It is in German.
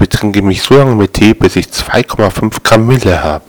betrinke mich so lange mit Tee, bis ich 2,5 Gramm Mille habe.